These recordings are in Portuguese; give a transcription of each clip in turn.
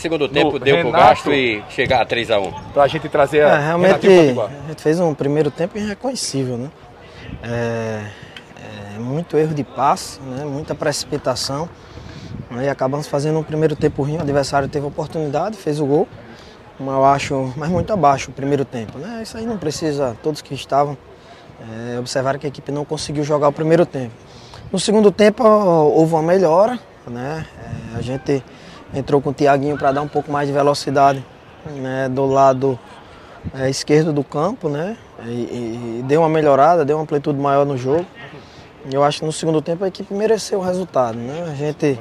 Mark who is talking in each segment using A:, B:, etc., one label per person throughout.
A: Segundo tempo deu Renato, pro gasto e chegar a 3x1.
B: Pra gente trazer a.
C: É, realmente a gente fez um primeiro tempo irreconhecível, né? É, é, muito erro de passe, né? muita precipitação. Né? E acabamos fazendo um primeiro tempo ruim, o adversário teve oportunidade, fez o gol. Mas eu acho, mas muito abaixo o primeiro tempo. Né? Isso aí não precisa, todos que estavam é, observaram que a equipe não conseguiu jogar o primeiro tempo. No segundo tempo houve uma melhora, né? É, a gente entrou com o Tiaguinho para dar um pouco mais de velocidade né, do lado é, esquerdo do campo, né? E, e, deu uma melhorada, deu uma amplitude maior no jogo. Eu acho que no segundo tempo a equipe mereceu o resultado, né? A gente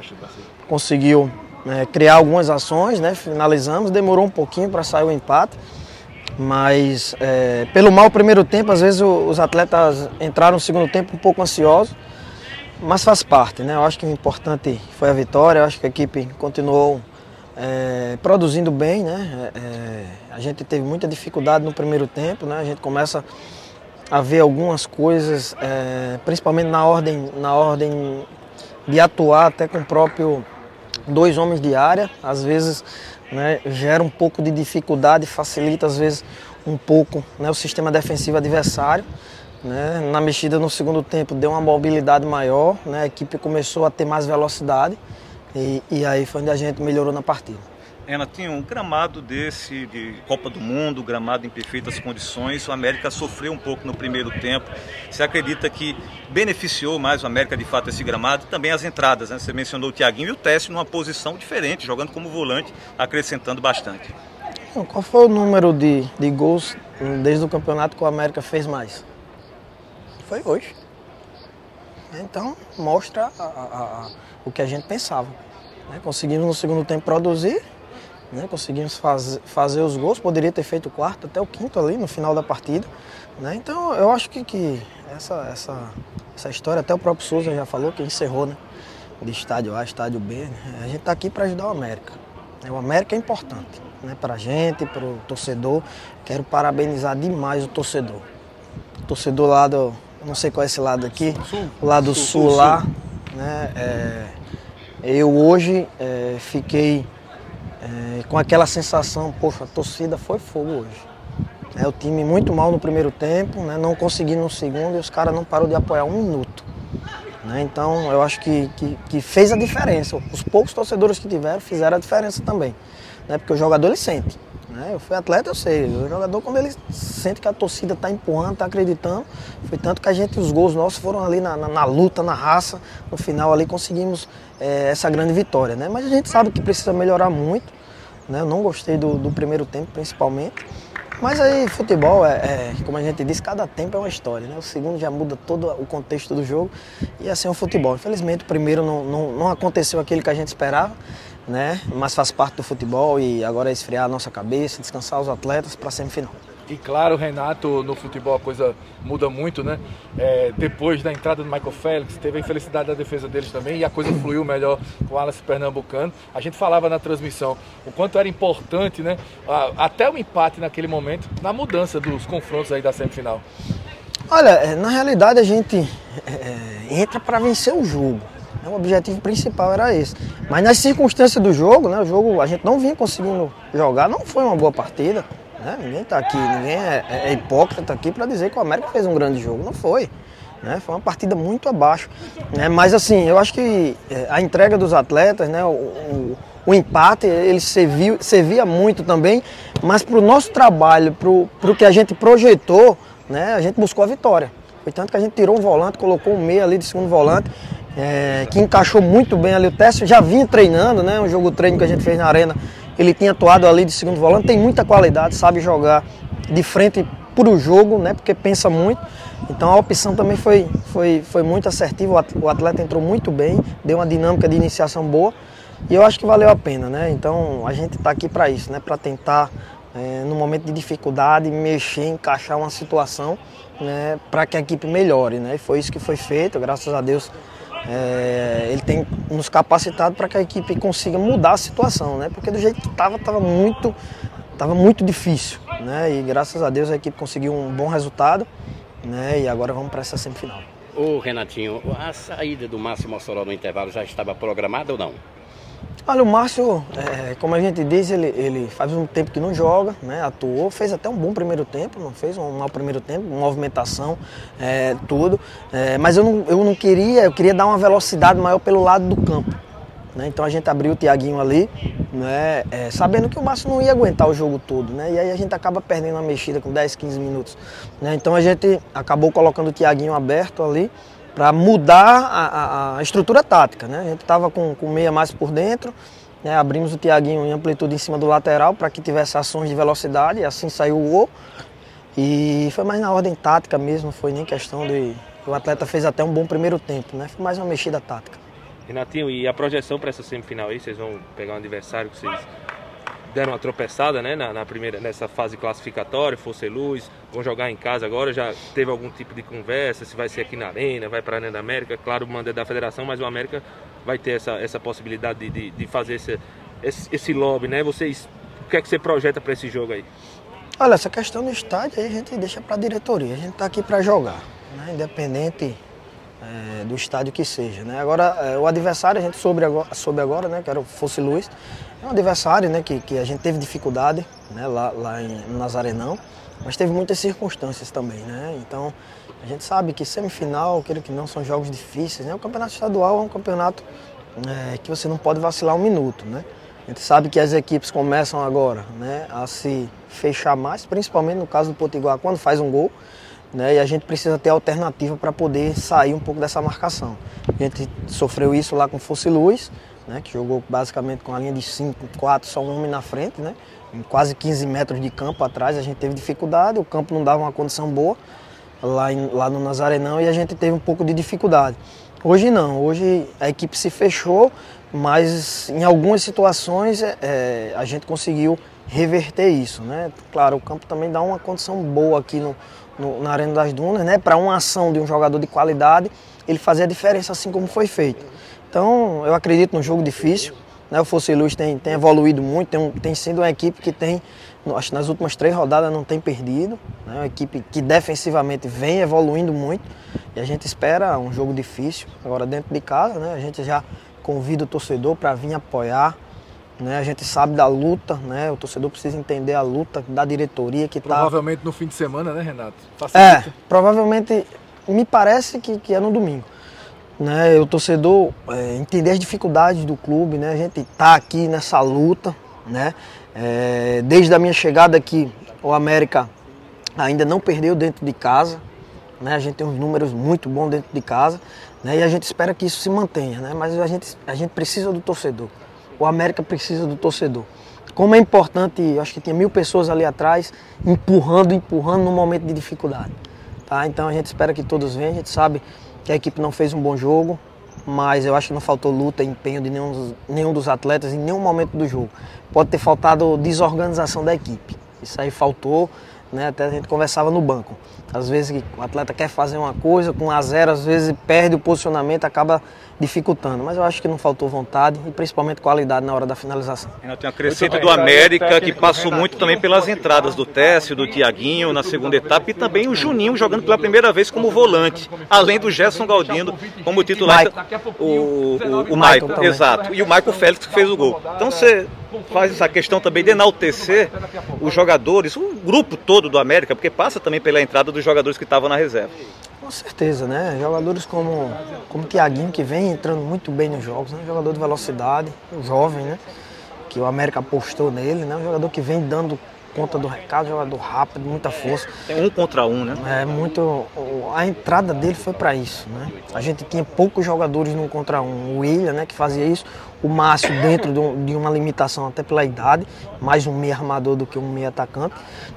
C: conseguiu é, criar algumas ações, né? Finalizamos, demorou um pouquinho para sair o empate. Mas é, pelo mal primeiro tempo, às vezes os atletas entraram no segundo tempo um pouco ansiosos mas faz parte, né? Eu acho que o importante foi a vitória, eu acho que a equipe continuou é, produzindo bem, né? É, é, a gente teve muita dificuldade no primeiro tempo, né? A gente começa a ver algumas coisas, é, principalmente na ordem, na ordem de atuar até com o próprio dois homens de área, às vezes né, gera um pouco de dificuldade, facilita às vezes um pouco né, o sistema defensivo adversário. Né? Na mexida no segundo tempo deu uma mobilidade maior, né? a equipe começou a ter mais velocidade e, e aí foi onde a gente melhorou na partida.
B: Renatinho, um gramado desse de Copa do Mundo, gramado em perfeitas condições, o América sofreu um pouco no primeiro tempo. Você acredita que beneficiou mais o América de fato esse gramado e também as entradas? Né? Você mencionou o Thiaguinho e o Teste numa posição diferente, jogando como volante, acrescentando bastante.
C: Qual foi o número de, de gols desde o campeonato que o América fez mais? Foi hoje. Então mostra a, a, a, o que a gente pensava. Né? Conseguimos no segundo tempo produzir, né? conseguimos faz, fazer os gols, poderia ter feito o quarto até o quinto ali no final da partida. Né? Então eu acho que, que essa, essa, essa história, até o próprio Souza já falou que encerrou, né? De estádio A, estádio B. Né? A gente está aqui para ajudar o América. O América é importante né? para a gente, para o torcedor. Quero parabenizar demais o torcedor. O torcedor lá do, não sei qual é esse lado aqui, sul, o lado sul, sul, sul lá. Né? É, eu hoje é, fiquei é, com aquela sensação, poxa, a torcida foi fogo hoje. É, o time muito mal no primeiro tempo, né? não consegui no segundo e os caras não pararam de apoiar um minuto. Né? Então eu acho que, que, que, fez a diferença. Os poucos torcedores que tiveram fizeram a diferença também. Né? Porque o jogador ele sente. Né? Eu fui atleta, eu sei. O jogador, quando ele sente que a torcida está empurrando, está acreditando, foi tanto que a gente, os gols nossos foram ali na, na, na luta, na raça. No final ali conseguimos é, essa grande vitória. Né? Mas a gente sabe que precisa melhorar muito. Né? Eu não gostei do, do primeiro tempo, principalmente. Mas aí, futebol, é, é, como a gente diz, cada tempo é uma história, né? O segundo já muda todo o contexto do jogo e assim é o futebol. Infelizmente, o primeiro não, não, não aconteceu aquilo que a gente esperava né? Mas faz parte do futebol e agora é esfriar a nossa cabeça, descansar os atletas para a semifinal.
B: E claro, Renato, no futebol a coisa muda muito, né? É, depois da entrada do Michael Félix, teve a infelicidade da defesa deles também e a coisa fluiu melhor com o Alas Pernambucano. A gente falava na transmissão o quanto era importante, né? Até o empate naquele momento, na mudança dos confrontos aí da semifinal.
C: Olha, é, na realidade a gente é, é entra para vencer o jogo. O objetivo principal era esse. Mas nas circunstâncias do jogo, né, o jogo a gente não vinha conseguindo jogar, não foi uma boa partida. Né? Ninguém está aqui, ninguém é, é, é hipócrita aqui para dizer que o América fez um grande jogo. Não foi. Né? Foi uma partida muito abaixo. Né? Mas assim, eu acho que é, a entrega dos atletas, né, o, o, o empate, ele serviu, servia muito também, mas para o nosso trabalho, para o que a gente projetou, né, a gente buscou a vitória. Foi tanto que a gente tirou um volante, colocou um meio ali de segundo volante é, que encaixou muito bem ali o teste, já vinha treinando, né? Um jogo treino que a gente fez na arena. Ele tinha atuado ali de segundo volante, tem muita qualidade, sabe jogar de frente para o jogo, né? Porque pensa muito. Então a opção também foi, foi, foi muito assertiva, o atleta entrou muito bem, deu uma dinâmica de iniciação boa e eu acho que valeu a pena, né? Então a gente está aqui para isso, né? Para tentar, é, no momento de dificuldade, mexer, encaixar uma situação né? para que a equipe melhore, né? E foi isso que foi feito, graças a Deus é, ele tem nos capacitado para que a equipe consiga mudar a situação, né? Porque do jeito que estava, estava muito, tava muito difícil, né? E graças a Deus a equipe conseguiu um bom resultado, né? E agora vamos para essa semifinal.
A: Ô Renatinho, a saída do Máximo Mossoró no intervalo já estava programada ou não?
C: Olha, o Márcio, é, como a gente diz, ele, ele faz um tempo que não joga, né? Atuou, fez até um bom primeiro tempo, não fez um mau primeiro tempo, movimentação, é, tudo. É, mas eu não, eu não queria, eu queria dar uma velocidade maior pelo lado do campo. Né? Então a gente abriu o Tiaguinho ali, né? É, sabendo que o Márcio não ia aguentar o jogo todo, né? E aí a gente acaba perdendo a mexida com 10, 15 minutos. Né? Então a gente acabou colocando o Tiaguinho aberto ali para mudar a, a, estrutura tática. Né? A gente estava com, com meia mais por dentro, né? abrimos o Tiaguinho em amplitude em cima do lateral para que tivesse ações de velocidade, assim saiu o gol. E foi mais na ordem tática mesmo, foi nem questão de. O atleta fez até um bom primeiro tempo, né? Foi mais uma mexida tática.
D: Renatinho, e a projeção para essa semifinal aí? Vocês vão pegar um adversário que vocês deram uma tropeçada né, na, na, primeira, nessa fase classificatória, Fosse Luz, vão jogar em casa agora, já teve algum tipo de conversa, se vai ser aqui na Arena, vai para a Arena da América, claro, o mando é da federação, mas o América vai ter essa, essa possibilidade de, de, de fazer esse, esse, esse, lobby, né? Vocês, o que é que você projeta para esse jogo aí?
C: Olha, essa questão do estádio aí a gente deixa para a diretoria, a gente está aqui para jogar, né? independente é, do estádio que seja. Né? Agora, é, o adversário, a gente soube agora, soube agora né, que era o Fosse Luz, é um adversário né, que, que a gente teve dificuldade né, lá, lá em Nazarenão, mas teve muitas circunstâncias também. Né? Então, a gente sabe que semifinal, aquele que não, são jogos difíceis. Né? O campeonato estadual é um campeonato é, que você não pode vacilar um minuto. Né? A gente sabe que as equipes começam agora né, a se fechar mais, principalmente no caso do Potiguar, quando faz um gol né? E a gente precisa ter alternativa para poder sair um pouco dessa marcação. A gente sofreu isso lá com Fosse Luz, né? que jogou basicamente com a linha de 5, 4, só um homem na frente, né? em quase 15 metros de campo atrás, a gente teve dificuldade, o campo não dava uma condição boa lá, em, lá no Nazarenão e a gente teve um pouco de dificuldade. Hoje não, hoje a equipe se fechou, mas em algumas situações é, é a gente conseguiu reverter isso. Né? Claro, o campo também dá uma condição boa aqui no, no, na Arena das Dunas, né? Para uma ação de um jogador de qualidade, ele fazer a diferença assim como foi feito. Então, eu acredito num jogo difícil. Né? O Fosse Luz tem, tem evoluído muito, tem, tem sido uma equipe que tem, acho nas últimas três rodadas não tem perdido. Né? Uma equipe que defensivamente vem evoluindo muito. E a gente espera um jogo difícil. Agora, dentro de casa, né? a gente já convida o torcedor para vir apoiar, né? A gente sabe da luta, né? O torcedor precisa entender a luta da diretoria que
B: está. Provavelmente tá... no fim de semana, né, Renato?
C: Facilita. É, provavelmente me parece que, que é no domingo. Né? O torcedor é, entender as dificuldades do clube, né? A gente está aqui nessa luta, né? É, desde a minha chegada aqui, o América ainda não perdeu dentro de casa, né? A gente tem uns números muito bons dentro de casa, né? E a gente espera que isso se mantenha, né? Mas a gente, a gente precisa do torcedor o América precisa do torcedor. Como é importante, acho que tinha mil pessoas ali atrás, empurrando, empurrando no momento de dificuldade. Tá? Então a gente espera que todos venham, a gente sabe que a equipe não fez um bom jogo, mas eu acho que não faltou luta e empenho de nenhum nenhum dos atletas em nenhum momento do jogo. Pode ter faltado desorganização da equipe. Isso aí faltou, né? até a gente conversava no banco. Às vezes o atleta quer fazer uma coisa, com a zero, às vezes perde o posicionamento, acaba dificultando. Mas eu acho que não faltou vontade e principalmente qualidade na hora da finalização.
D: Tem a crescente do América, que passou muito também pelas entradas do Técio, do Tiaguinho na segunda etapa e também o Juninho jogando pela primeira vez como volante, além do Gerson Galdino como titular. O, o, o, o Michael, exato. E o Michael Félix que fez o gol. Então você faz essa questão também de enaltecer os jogadores, o grupo todo do América, porque passa também pela entrada dos jogadores que estavam na reserva.
C: Com certeza, né? Jogadores como, como o Thiaguinho, que vem entrando muito bem nos jogos, né? Jogador de velocidade, jovem, né? Que o América apostou nele, né? Um jogador que vem dando conta do recado, jogador rápido, muita força.
D: Tem um contra um, né?
C: É muito. A entrada dele foi para isso, né? A gente tinha poucos jogadores no contra um. O William, né, que fazia isso o Márcio dentro de uma limitação até pela idade, mais um meio armador do que um meio atacante.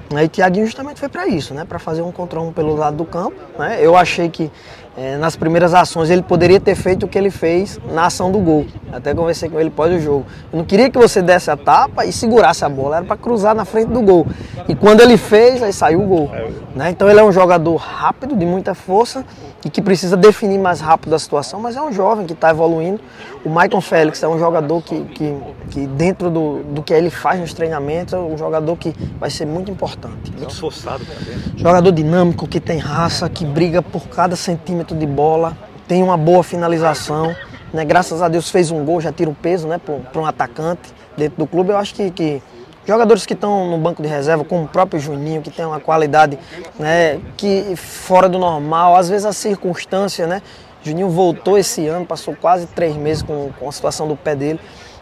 C: E o Thiaguinho justamente foi para isso, né? para fazer um contra um pelo lado do campo. Né? Eu achei que é, nas primeiras ações ele poderia ter feito o que ele fez na ação do gol. Até conversei com ele pós o jogo. Eu não queria que você desse a tapa e segurasse a bola, era para cruzar na frente do gol. E quando ele fez, aí saiu o gol. Né? Então ele é um jogador rápido, de muita força e que precisa definir mais rápido a situação, mas é um jovem que está evoluindo. O Michael Félix é um jogador que, que, que dentro do, do que ele faz nos treinamentos, é um jogador que vai ser muito importante.
D: Muito esforçado também.
C: Jogador dinâmico, que tem raça, que briga por cada centímetro de bola, tem uma boa finalização. Né? Graças a Deus fez um gol, já tira um peso né, para um atacante dentro do clube. Eu acho que, que jogadores que estão no banco de reserva, como o próprio Juninho, que tem uma qualidade né, que fora do normal, às vezes a circunstância, né? Juninho voltou esse ano, passou quase três meses com, com a situação do pé dele.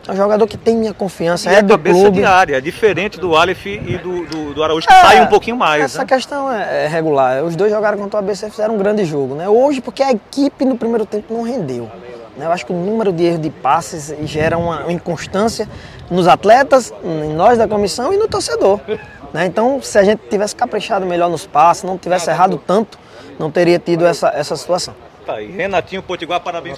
C: É um jogador que tem minha confiança,
D: e
C: é do
D: cabeça
C: clube.
D: de área, é diferente do Aleph e do, do, do Araújo, que é, sai um pouquinho mais.
C: Essa
D: né?
C: questão é, é, regular. Os dois jogaram contra o ABC fizeram um grande jogo. Né? Hoje, porque a equipe no primeiro tempo não rendeu. Né? Eu acho que o número de erros de passes gera uma, inconstância nos atletas, em nós da comissão e no torcedor. Né? Então, se a gente tivesse caprichado melhor nos passes, não tivesse errado tanto, não teria tido essa, essa situação.
D: Tá aí. Renatinho Potiguar, parabéns.